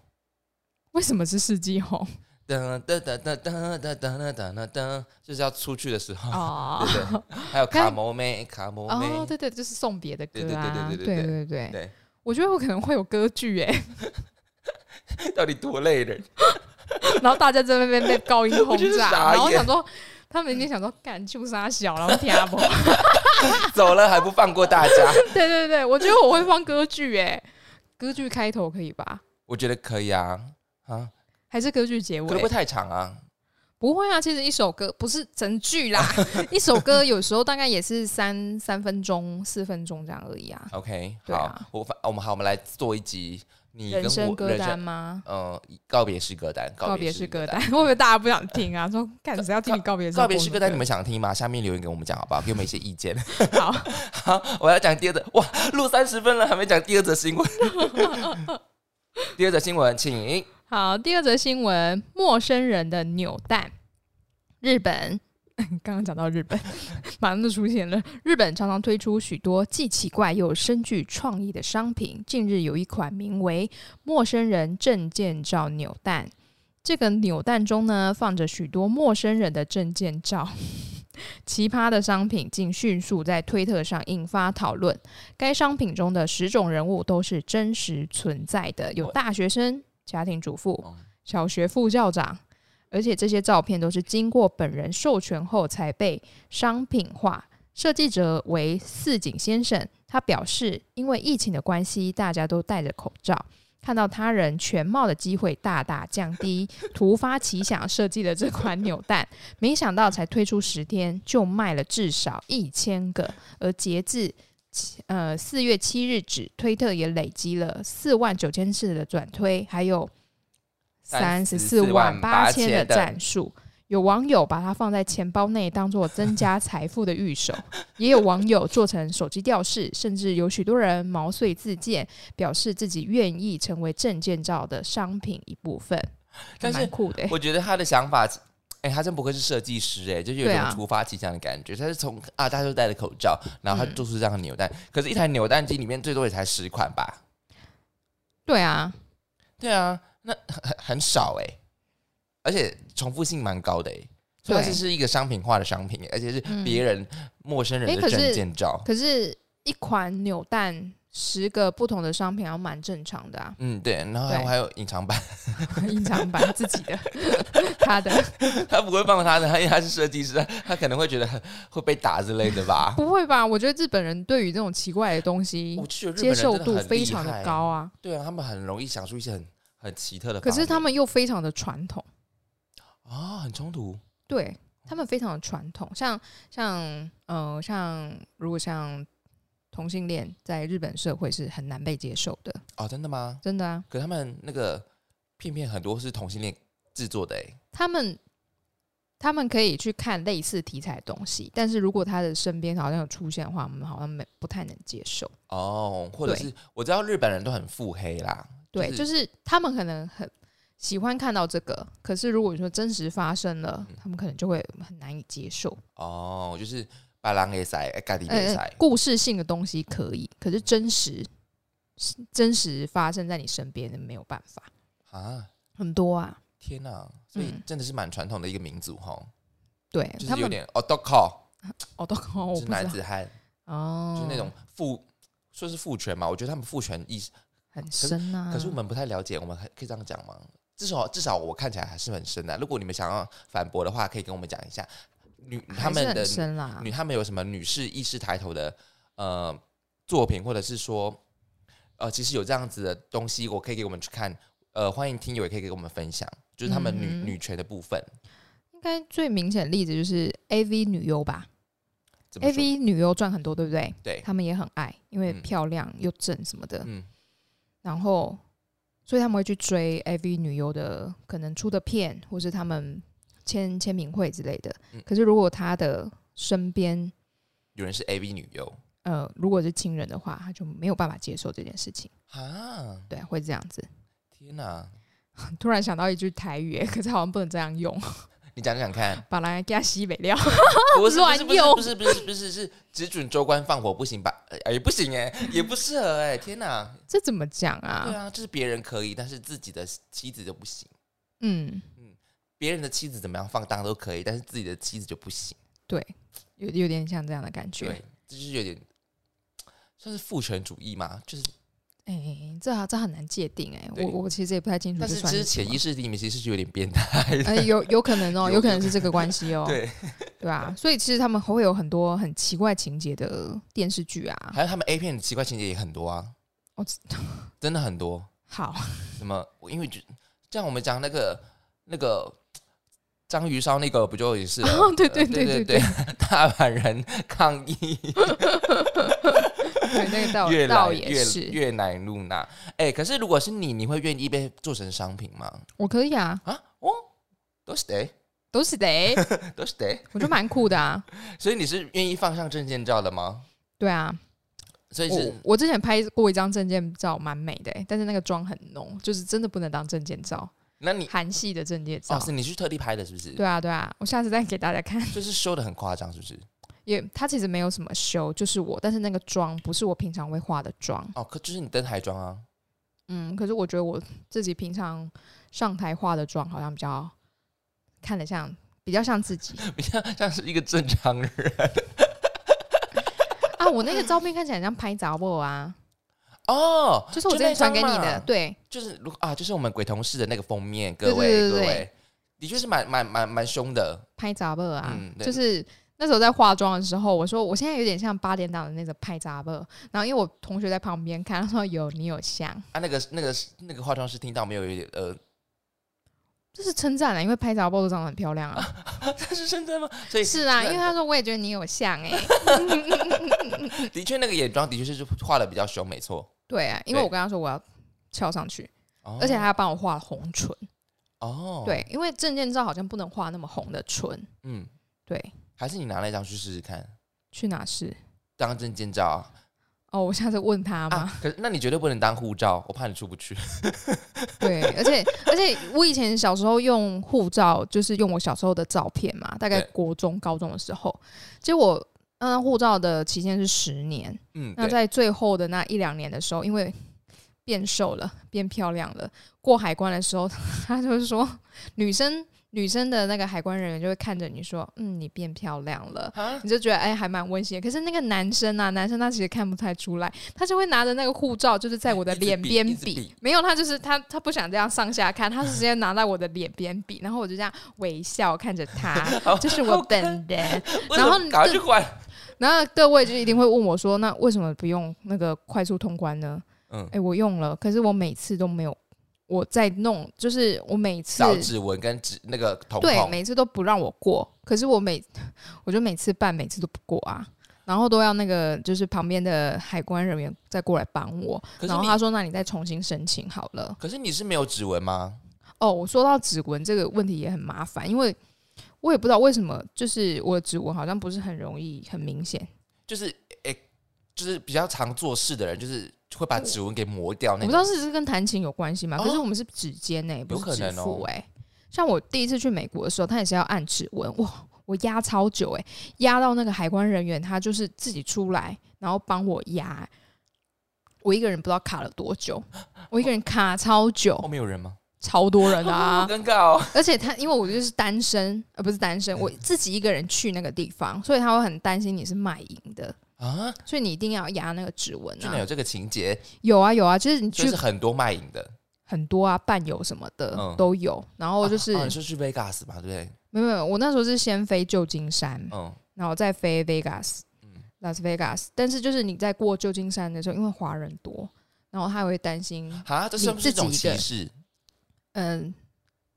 为什么是四季红噔噔噔噔噔噔噔噔噔噔，就是要出去的时候，哦。对对，还有卡摩妹，卡摩妹，哦，对对，就是送别的歌对对对啊，对对对。对对对对，我觉得我可能会有歌剧哎，到底多累人？然后大家在那边被高音轰炸，然后我想说，他们一定想说干就杀小，然后听不，走了还不放过大家？对对对，我觉得我会放歌剧哎，歌剧开头可以吧？我觉得可以啊，啊，还是歌剧结尾？可不会太长啊。不会啊，其实一首歌不是整句啦，一首歌有时候大概也是三三分钟、四分钟这样而已啊。OK，好，我反我们好，我们来做一集你跟人生歌单吗？呃，告别式歌单，告别式式歌单，。会不会大家不想听啊？说干谁要听你告别式？告别式歌单，你们想听吗？下面留言给我们讲好不好？给我们一些意见。好，好，我要讲第二则，哇，录三十分了，还没讲第二则新闻。第二则新闻，请好，第二则新闻：陌生人的扭蛋。日本，刚刚讲到日本，马上就出现了。日本常常推出许多既奇怪又深具创意的商品。近日有一款名为“陌生人证件照扭蛋”，这个扭蛋中呢放着许多陌生人的证件照。奇葩的商品竟迅速在推特上引发讨论。该商品中的十种人物都是真实存在的，有大学生、家庭主妇、哦小学副校长，而且这些照片都是经过本人授权后才被商品化。设计者为四井先生，他表示，因为疫情的关系，大家都戴着口罩，看到他人全貌的机会大大降低，突发奇想设计了这款扭蛋，没想到才推出十天就卖了至少一千个，而截至七呃四月七日止，推特也累积了四万九千次的转推，还有三十四万八千的赞数。有网友把它放在钱包内，当做增加财富的御手；也有网友做成手机吊饰，甚至有许多人毛遂自荐，表示自己愿意成为证件照的商品一部分。但是酷的欸、我觉得他的想法，哎、他真不愧是设计师、哎，就是有一对啊。种突发奇想的感觉。他是从啊，大家都戴着口罩，然后他嗯。做出这样的扭蛋，可是，一台扭蛋机里面最多也才十款吧？对啊，对啊，那很很很少哎、而且重复性蛮高的哎、所以这是是一个商品化的商品、而且是嗯。别人、陌生人的证哎可是件照。可是，一款扭蛋十个不同的商品，还蛮正常的啊。嗯，对，然后还有对还有隐藏版，隐藏版自己的，他的 他不会放他的，他因为他是设计师，他可能会觉得会被打之类的吧。不会吧？我觉得日本人对于这种奇怪的东西接受度非常的高啊，对啊，他们很容易想出一些很很奇特的可。是他们又非常的传统。啊、很冲突。对他们非常的传统，像像呃像如果像同性恋在日本社会是很难被接受的，哦，真的吗？真的啊，可他们那个片片很多是同性恋制作的哎。他们他们可以去看类似题材的东西，但是如果他的身边好像有出现的话，我们好像没不太能接受。哦，或者是我知道日本人都很腹黑啦。对，就就是是他们可能很喜欢看到这个，可是如果说真实发生了，嗯他们可能就会很难以接受。哦，就是把狼给塞，咖喱给呃塞，。故事性的东西可以，可是真实真实发生在你身边的没有办法，啊！很多啊。天哪，所以嗯真的是蛮传统的一个民族哈，对他们就是有点哦都靠哦，都靠，是男子汉，哦，就是那种父说是父权嘛，我觉得他们父权意识，很深啊。可是我们不太了解，我们还可以这样讲吗？至少至少我看起来还是很深的。如果你们想要反驳的话，可以跟我们讲一下。女他们的女，他们有什么女士意识抬头的呃作品，或者是说呃其实有这样子的东西，我可以给我们去看。呃，欢迎听友也可以给我们分享，就是他们女、嗯女权的部分。应该最明显的例子就是 A V 女优吧，A 怎么说 V 女优赚很多，对不对？对，他们也很爱，因为嗯漂亮又正什么的，嗯然后所以他们会去追 A V 女优的可能出的片，或是他们签签名会之类的。嗯可是如果他的身边有人是 A V 女优呃如果是亲人的话，他就没有办法接受这件事情，啊！对，会这样子。天哪，突然想到一句台语，可是好像不能这样用，你讲讲看。把人家西北料。不是 乱不是用不是不是不是不是是只准州官放火不行吧？哎、也不行哎、也不适合哎、天哪！这怎么讲对啊？啊，就是别人可以，但是自己的妻子就不行。嗯，别人的妻子怎么样放荡都可以，但是自己的妻子就不行。对，有有点像这样的感觉。对，这就是有点 算是父权主义嘛，就是，哎、这这很难界定哎、对我我其实也不太清楚但是其实潜意识里面其实是有点变态的。哎、有有可能哦，有 有可能是这个关系哦，对，对啊，所以其实他们会有很多很奇怪情节的电视剧啊。还有他们 A 片的奇怪情节也很多啊，我哦，真的很多。好，什么？我因为就像我们讲那个那个章鱼烧那个，不就也是对对呃对对对，大阪人抗议，对那个倒越倒也是，越南露娜。哎，可是如果是你，你会愿意被做成商品吗？我可以啊，啊，哦，都是得，都是得，都是得。我觉得蛮酷的啊。所以你是愿意放上证件照的吗？对啊，所以是我之前拍过一张证件照，蛮美的、但是那个妆很浓，就是真的不能当证件照，那你韩系的证件照。哦，是你去特地拍的，是不是？对啊，对啊，我下次再给大家看。就是修的很夸张，是不是？也，它其实没有什么修，就是我，但是那个妆不是我平常会化的妆。哦，可就是你登台妆啊。嗯，可是我觉得我自己平常上台化的妆好像比较看得像，比较像自己 比较像是一个正常人 啊。我那个照片看起来很像拍杂货啊，哦，就是我之那前传给你的，对就是如啊，就是我们鬼同事的那个封面，各对位各位，的确是蛮蛮蛮蛮凶的。拍杂货啊，就是。那时候在化妆的时候，我说我现在有点像八点档的那个拍杂货，然后因为我同学在旁边看，他说有你有像，啊，那个那个那个化妆师听到没有？有点呃，这是称赞了，因为拍杂货都长得很漂亮啊。这是真的吗？所以是啊，因为他说我也觉得你有像哎、的确那个眼妆的确是画的比较凶，没错。对啊，因为我跟他说我要翘上去，哦而且还要帮我画红唇。哦，，对，因为证件照好像不能画那么红的唇。嗯，对，还是你拿那张去试试看，去哪试？当证件照啊哦，我下次问他嘛。啊。可是那你绝对不能当护照，我怕你出不去。对，而且而且我以前小时候用护照，就是用我小时候的照片嘛，大概国中、高中的时候，结果那张护照的期限是十年。嗯，那，在最后的那一两年的时候，因为变瘦了、变漂亮了，过海关的时候，他就是说女生女生的那个海关人员就会看着你说，嗯，你变漂亮了。啊，你就觉得哎、还蛮温馨的。可是那个男生啊，男生他其实看不太出来，他就会拿着那个护照，就是在我的脸边比。没有，他就是他他不想这样上下看，他是直接 拿在我的脸边比，然后我就这样微笑看着他，这是我本人。然后什么赶快去还。然后各位就一定会问我说，那为什么不用那个快速通关呢？嗯哎、，我用了，可是我每次都没有。我在弄，就是我每次找指纹跟指那个瞳对，每次都不让我过，可是我每我就每次办，每次都不过啊，然后都要那个就是旁边的海关人员再过来帮我，然后他说：“那你再重新申请好了。可是你是没有指纹吗？”哦，我说到指纹这个问题也很麻烦，因为我也不知道为什么，就是我的指纹好像不是很容易很明显，就是诶、就是比较常做事的人，就是会把指纹给磨掉我那种。不知道是不是跟弹琴有关系嘛？哦可是我们是指尖呢、不有可是指能哦腹哎、像我第一次去美国的时候，他也是要按指纹，哇，我压超久哎、压到那个海关人员他就是自己出来，然后帮我压。我一个人不知道卡了多久，我一个人卡超久后，面有人吗？超多人啊！尴尬哦。而且他因为我就是单身，呃，不是单身，我自己一个人去那个地方，所以他会很担心你是卖淫的，啊，所以你一定要压那个指纹啊居然有。这个情节，有啊有啊，就是你去就是很多卖淫的。很多啊，伴游什么的、嗯都有。然后就是、哦，你是去 Vegas 吧，对不对？没有没有，我那时候是先飞旧金山，嗯然后再飞 Vegas，嗯拉斯维加斯。但是就是你在过旧金山的时候，因为华人多，然后他会担心，啊，这是不是一种歧视？嗯，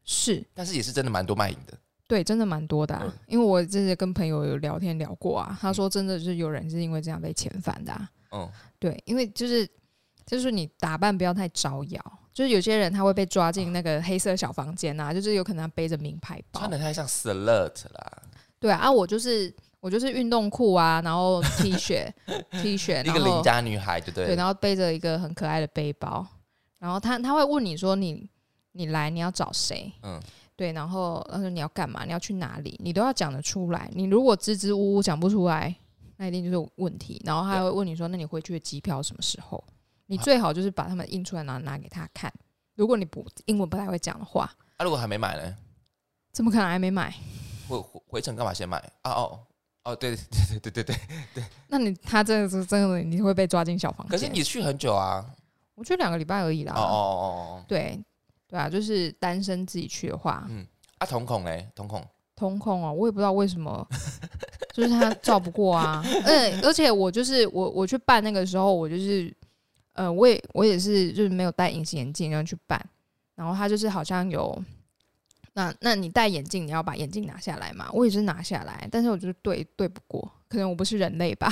是但是也是真的蛮多卖淫的。对，真的蛮多的、啊。嗯因为我之前跟朋友有聊天聊过啊，他说真的就是有人是因为这样被遣返的、啊。嗯，对，因为就是就是你打扮不要太招摇，就是有些人他会被抓进那个黑色小房间啊，就是有可能他背着名牌包穿。的太像 slut 啦，对啊，啊我就是我就是运动裤啊，然后 T 恤 T 恤，一个邻家女孩，对不对，对？然后背着一个很可爱的背包，然后他他会问你说你你来你要找谁？嗯，对，然后他说你要干嘛？你要去哪里？你都要讲得出来。你如果支支吾吾讲不出来，那一定就是有问题。然后他还会问你说，那你回去的机票什么时候？你最好就是把他们印出来，然后拿给他看。如果你不英文不太会讲的话，啊，如果还没买呢，怎么可能还没买？回回回程干嘛先买？啊哦哦，对对对对对对对。那你他这个是真的你会被抓进小房间。可是你去很久啊，我去两个礼拜而已啦。哦哦哦哦，对对啊，就是单身自己去的话，嗯啊，瞳孔嘞，瞳孔，瞳孔哦，我也不知道为什么，就是他照不过啊。嗯，而且我就是我我去办那个时候，我就是呃，我也我也是就是没有戴隐形眼镜然后去办，然后他就是好像有。那那你戴眼镜，你要把眼镜拿下来嘛？我也是拿下来，但是我就是对对不过，可能我不是人类吧？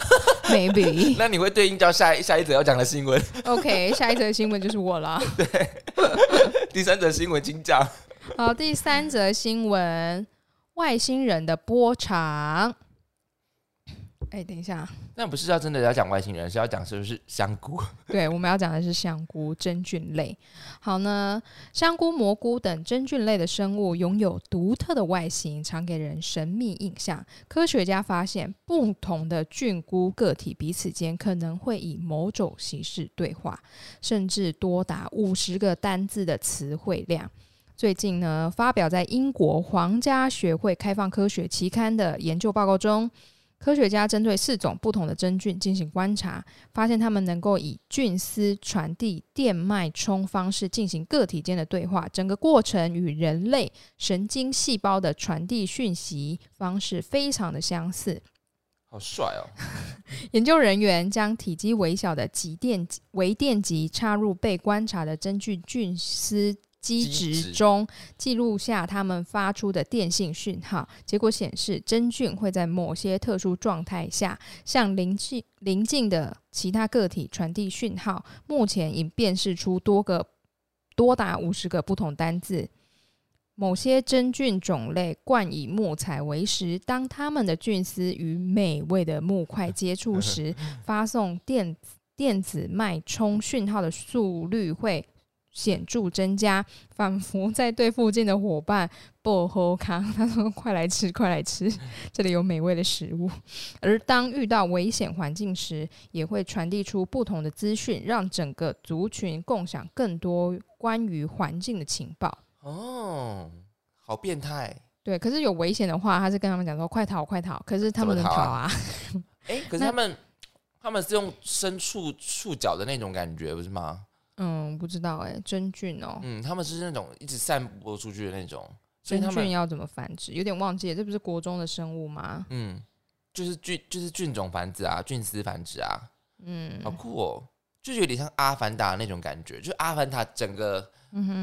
Maybe 那你会对应到下一下一则要讲的新闻，OK，下一则新闻就是我了。对 第三则新闻请讲。好，第三则新闻：外星人的波长。哎、等一下，那不是要真的要讲外星人，是要讲是不是香菇？对，我们要讲的是香菇真菌类。好呢，香菇、蘑菇等真菌类的生物拥有独特的外形，常给人神秘印象。科学家发现，不同的菌菇个体彼此间可能会以某种形式对话，甚至多达五十个单字的词汇量。最近呢，发表在英国皇家学会开放科学期刊的研究报告中，科学家针对四种不同的真菌进行观察，发现它们能够以菌丝传递电脉冲方式进行个体间的对话，整个过程与人类神经细胞的传递讯息方式非常的相似。好帅哦！研究人员将体积微小的极电微电极插入被观察的真菌菌丝基基质质中，记录下他们发出的电信讯号。结果显示，真菌会在某些特殊状态下向邻近邻近的其他个体传递讯号。目前已辨识出多个多达五十个不同单字。某些真菌种类冠以木材为食，当它们的菌丝与美味的木块接触时，发送电电子脉冲讯号的速率会显著增加，仿佛在对附近的伙伴薄荷康，他说：“快来吃，快来吃，这里有美味的食物。”而当遇到危险环境时，也会传递出不同的资讯，让整个族群共享更多关于环境的情报。哦，好变态！对，可是有危险的话，他是跟他们讲说：“快逃，快逃！”可是他们能逃逃啊？哎、可是他们他们是用伸触触角的那种感觉，不是吗？嗯，不知道哎、真菌哦、嗯，他们是那种一直散播出去的那种，所以真菌要怎么繁殖？有点忘记了，这不是国中的生物吗？嗯，就是菌就是菌种繁殖啊，菌丝繁殖啊，嗯好酷哦！就有点像阿凡达那种感觉，就是阿凡达整个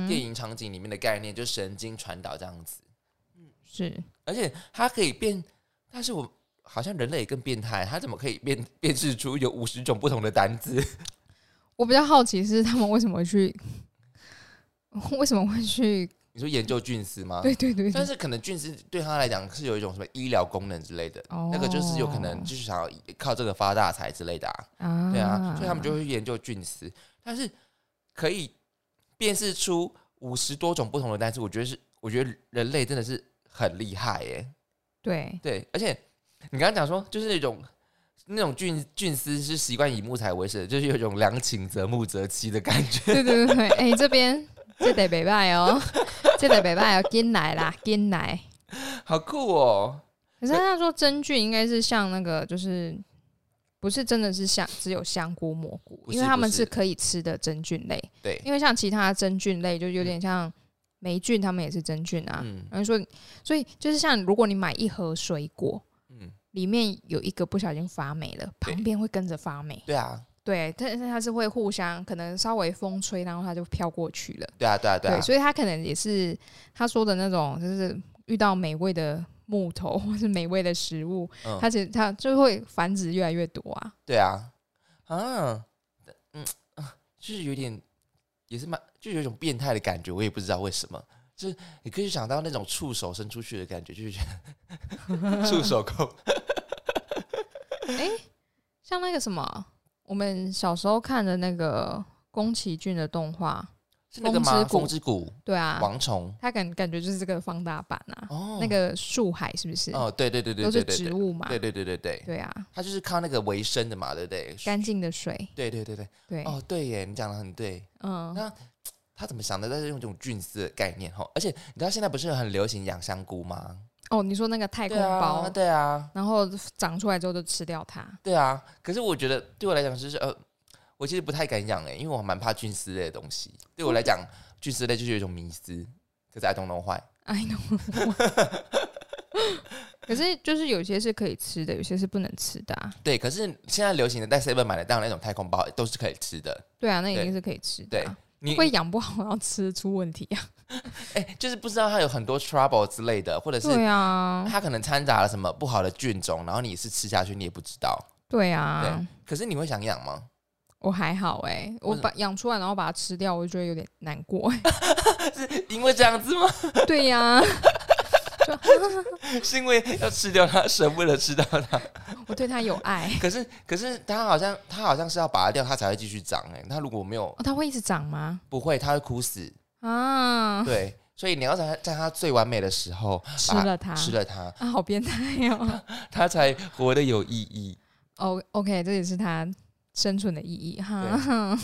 电影场景里面的概念，就神经传导这样子，嗯是而且它可以变，但是我好像人类也更变态，它怎么可以变辨识出有五十种不同的单字？我比较好奇是他们为什么会去，为什么会去？你说研究菌丝吗？对对对对，但是可能菌丝对他来讲是有一种什么医疗功能之类的，哦那个就是有可能就是想要靠这个发大财之类的啊，啊对啊，所以他们就会去研究菌丝，但是可以辨识出五十多种不同的单词，我觉得是，我觉得人类真的是很厉害耶，对对，而且你刚刚讲说就是那种。那种菌菌丝是习惯以木材为生的，就是有一种良禽择木择妻的感觉。对 对对对，哎、这边这得北拜哦，这得北拜哦，进来啦，进来。好酷哦！可是他说真菌应该是像那个就是不是真的是像，只有香菇、蘑菇，因为他们是是可以吃的真菌类。对，因为像其他真菌类，就有点像霉菌，它们也是真菌啊。嗯然后说，所以就是像如果你买一盒水果，嗯，里面有一个不小心发霉了，旁边会跟着发霉。对啊，对，但是它是会互相可能稍微风吹，然后它就飘过去了。对啊，对啊，对啊，所以它可能也是他说的那种，就是遇到美味的木头 或是美味的食物，嗯它其实它就会繁殖越来越多啊。对啊，啊，嗯啊，就是有点，也是蛮，就有一种变态的感觉，我也不知道为什么。就是你可以想到那种触手伸出去的感觉，就是觉得 触手控。像那个什么，我们小时候看的那个宫崎骏的动画，是那个吗？风之谷对啊，王虫他感感觉就是这个放大版啊。哦，那个树海是不是？哦，对对对对都是植物嘛。对对对对对，对啊，它就是靠那个为生的嘛，对不对？干净的水。对对对对，对，哦，对耶，你讲的很对。嗯，那他怎么想的？在用这种菌丝的概念哈，而且你知道现在不是很流行养香菇吗？哦，你说那个太空对包，啊，对啊，然后长出来之后就吃掉它。对啊。可是我觉得对我来讲就是呃，我其实不太敢养哎，因为我蛮怕菌丝类的东西。对我来讲，菌丝类就是有一种迷思。可是 I don't know why。I know。可是就是有些是可以吃的，有些是不能吃的啊。对，可是现在流行的在 Seven 买的那种太空包都是可以吃的。对啊，那一定是可以吃的对啊、你会养不好，然后吃出问题啊。哎、就是不知道它有很多 trouble 之类的，或者是对啊，它可能掺杂了什么不好的菌种，然后你是吃下去你也不知道。对啊对，可是你会想养吗？我还好哎、我把养出来然后把它吃掉，我就觉得有点难过。是因为这样子吗？对呀、是因为要吃掉它，舍不得吃掉它。我对它有爱。可是，可是它好像它好像是要拔掉它才会继续长哎、它如果没有哦，它会一直长吗？不会，它会枯死。啊，对，所以你要在在它最完美的时候吃了它，吃了它，啊，好变态哦。他才活得有意义。O，OK，这也是他生存的意义哈。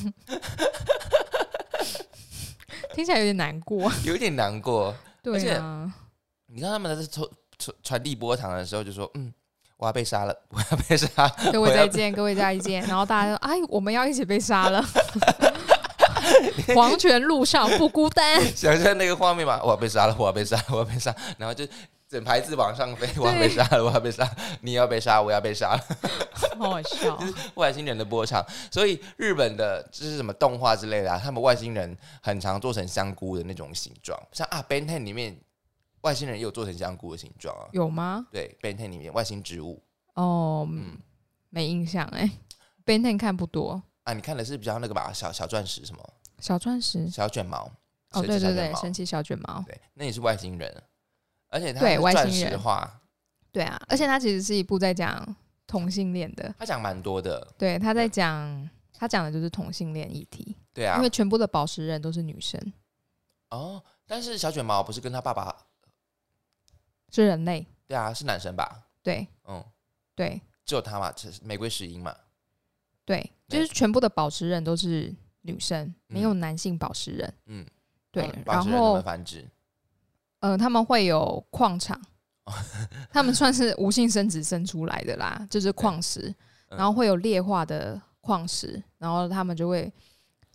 听起来有点难过。有一点难过。对啊，你看他们在传传传递波长的时候，就说：“嗯，我要被杀了，我要被杀。”各位再见，各位再见。然后大家说：“哎，我们要一起被杀了。”黄泉路上不孤单。想象那个画面吧，我要被杀了，我要被杀了，我要被杀，然后就整排字往上飞，我要被杀了，我要被杀，你要被杀，我要被杀了，好好笑。外星人的波长。所以日本的就是什么动画之类的、啊，他们外星人很常做成香菇的那种形状，像啊《Ben Ten》里面外星人也有做成香菇的形状啊。有吗？对，《Ben Ten》里面外星植物哦，嗯没印象哎。Ben Ten 看不多，啊，你看的是比较那个吧，小小钻石什么小钻石。小卷毛哦，对对对，神奇小卷毛。对，那也是外星人，而且他对外星人。对啊，而且他其实是一部在讲同性恋的。他讲蛮多的，对，他在讲他讲的就是同性恋议题，对啊。因为，全部的宝石人都是女生，哦，但是小卷毛不是跟他爸爸，是人类。对啊，是男生吧？对。嗯，对。只有他嘛，这是玫瑰石英嘛，对，就是全部的宝石人都是女生，没有嗯男性宝石人。嗯，对然后繁殖？呃，他们会有矿场，哦 他们算是无性生殖生出来的啦，就是矿石，嗯然后会有劣化的矿石，然后他们就会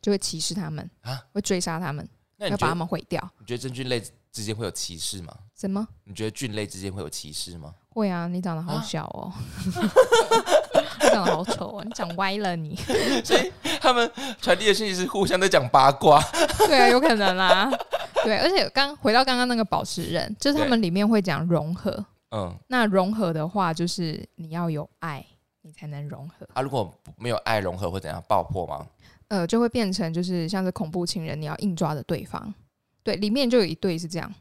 就会歧视他们啊，会追杀他们，要把他们毁掉。你觉得真菌类之间会有歧视吗？什么？你觉得菌类之间会有歧视吗？会啊，你长得好啊小哦，你长得好丑哦，你长歪了你。所以他们传递的信息是互相在讲八卦，对啊，有可能啦。对，而且刚回到刚刚那个宝石人，就是他们里面会讲融合。嗯，那融合的话，就是你要有爱，你才能融合。啊，如果没有爱融合会怎样爆破吗？呃，就会变成就是像是恐怖情人，你要硬抓着对方。对，里面就有一对是这样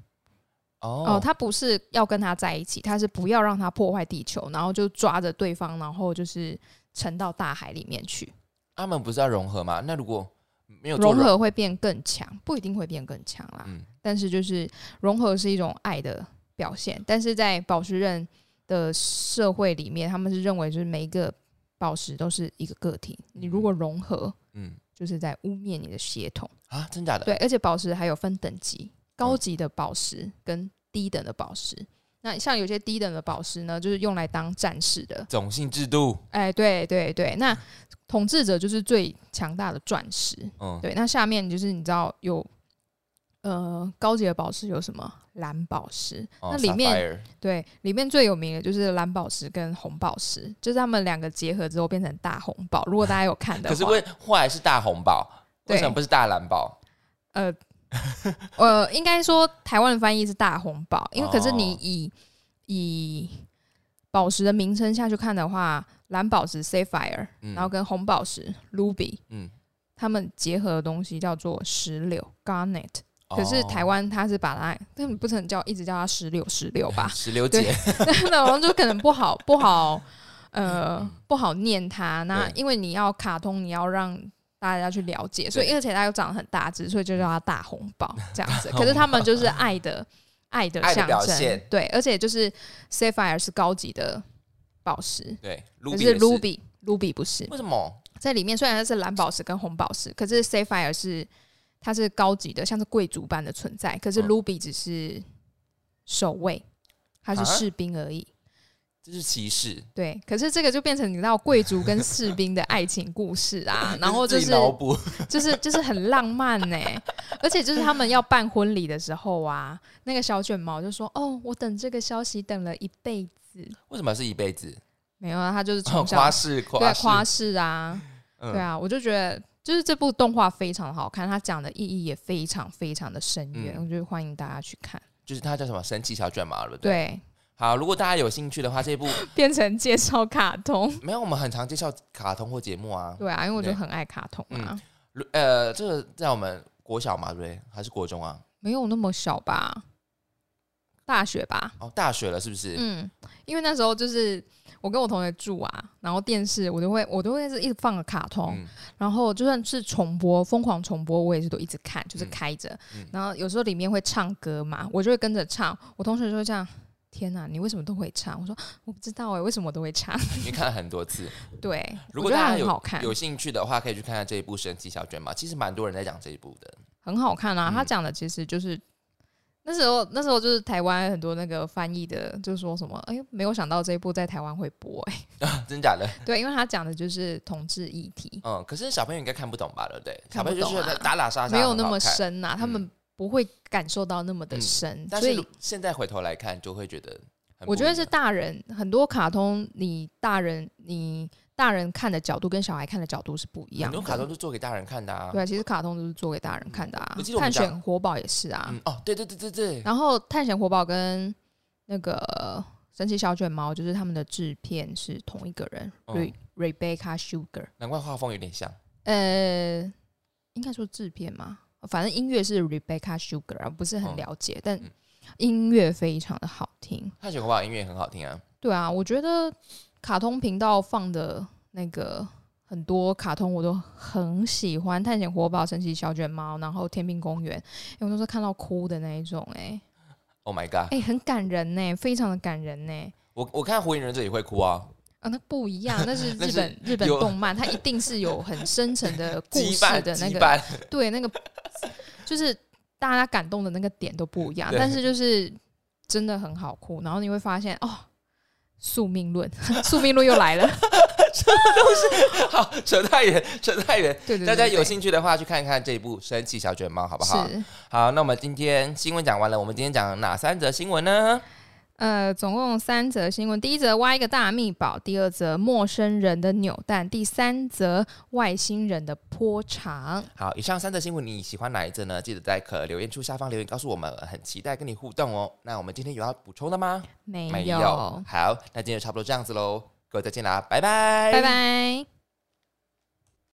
哦哦，他不是要跟他在一起，他是不要让他破坏地球，然后就抓着对方，然后就是沉到大海里面去。他们不是要融合吗？那如果没有做融合会变更强，不一定会变更强啦。嗯，但是就是融合是一种爱的表现，但是在宝石人的社会里面，他们是认为就是每一个宝石都是一个个体，你如果融合，嗯就是在污蔑你的血统。啊，真假的？对，而且宝石还有分等级，高级的宝石跟低等的宝石。那像有些低等的宝石呢，就是用来当战士的。种姓制度，哎，对对对，那统治者就是最强大的钻石。嗯，对，那下面就是你知道有呃高级的宝石有什么？蓝宝石。哦那里面对，里面最有名的就是蓝宝石跟红宝石，就是他们两个结合之后变成大红宝。如果大家有看的话，可是为后来是大红宝，为什么不是大蓝宝？呃 呃，应该说台湾的翻译是大红宝，因为可是你哦。以、以宝石的名称下去看的话，蓝宝石 sapphire，、嗯。然后跟红宝石 ruby，嗯，它们结合的东西叫做石榴 garnet。可是台湾湾它是把它，但你不能叫一直叫它石榴石榴吧？石榴对姐，那好像就可能不好不好呃不好念它。那因为你要卡通，你要让大家去了解，所以而且他又长得很大只，所以就叫他大红宝这样子。可是他们就是爱的爱的象征，对，而且就是 sapphire 是高级的宝石，对可是也 ruby ruby 不是。为什么？在里面，虽然它是蓝宝石跟红宝石，可是 sapphire 是它是高级的，像是贵族般的存在。可是嗯。Ruby 只是守卫，它是啊？士兵而已。这是歧视，对，可是这个就变成你知道贵族跟士兵的爱情故事啊，然后就是 就是就是很浪漫呢、而且就是他们要办婚礼的时候啊，那个小卷毛就说：“哦，我等这个消息等了一辈子。为什么是一辈子？”没有啊，他就是哦从小夸饰对夸饰，夸饰啊，嗯对啊，我就觉得就是这部动画非常好看，它讲的意义也非常非常的深远，嗯我觉得欢迎大家去看。就是它叫什么神奇小卷毛，对不对？。对，好，如果大家有兴趣的话，这部 变成介绍卡通，没有我们很常介绍卡通或节目啊。对啊，因为我就对。很爱卡通啊，如呃，这个在我们国小嘛，对不对？还是国中啊？没有那么小吧，大学吧，哦，大学了是不是？嗯，因为那时候就是我跟我同学住啊，然后电视我都会我都会是一直放个卡通，嗯。然后就算是重播疯狂重播，我也是都一直看，就是嗯。开着，嗯。然后有时候里面会唱歌嘛，我就会跟着唱，我同学就会这样。天呐，你为什么都会唱？我说我不知道哎、为什么我都会唱？你看了很多次。对，如果大家有很好看，有兴趣的话，可以去看看这一部《神奇小卷毛》。其实蛮多人在讲这一部的。很好看啊。嗯他讲的其实就是那时候，那时候就是台湾很多那个翻译的，就说什么，哎呦，没有想到这一部在台湾会播、哎，真假的？对，因为他讲的就是同志议题，嗯，可是小朋友应该看不懂吧？对不对？小朋友就是打打杀杀，没有那么。深呐、他们不会感受到那么的嗯深，但所以是现在回头来看，就会觉得我觉得是大人很多卡通，你大人你大人看的角度跟小孩看的角度是不一样的。很多卡通都做给大人看的啊。对啊，其实卡通都是做给大人看的啊探险活宝也是啊。嗯，哦，对对对对对，然后探险活宝跟那个神奇小卷毛，就是他们的制片是同一个人、Rebecca Sugar。难怪画风有点像。呃，应该说制片嘛，反正音乐是 Rebecca Sugar 啊，不是很嗯了解，但嗯音乐非常的好听。探险活宝音乐很好听啊。对啊，我觉得卡通频道放的那个很多卡通我都很喜欢，《探险活宝》、《神奇小卷猫》，然后《天兵公园》，因为我都是看到哭的那一种、欸，Oh my god！哎、很感人呢、非常的感人呢、我我看《火影忍者》也会哭啊，啊，那不一样，那是 日本日本动漫，它一定是有很深层的 故事的那个，对，那个就是大家感动的那个点都不一样，但是就是真的很好哭，然后你会发现哦，宿命论，宿命论又来了，好，扯太远，扯太远。对对对大家有兴趣的话，去看一看这一部《神奇小卷毛》，好不好？好，那我们今天新闻讲完了，我们今天讲哪三则新闻呢？呃，总共三则新闻。第一则挖一个大秘宝，第二则陌生人的扭蛋，第三则外星人的坡长。好，以上三则新闻你喜欢哪一则呢？记得在可留言处下方留言告诉我们，很期待跟你互动哦。那我们今天有要补充的吗？没有好，那今天就差不多这样子喽，各位再见啦，拜拜，拜拜。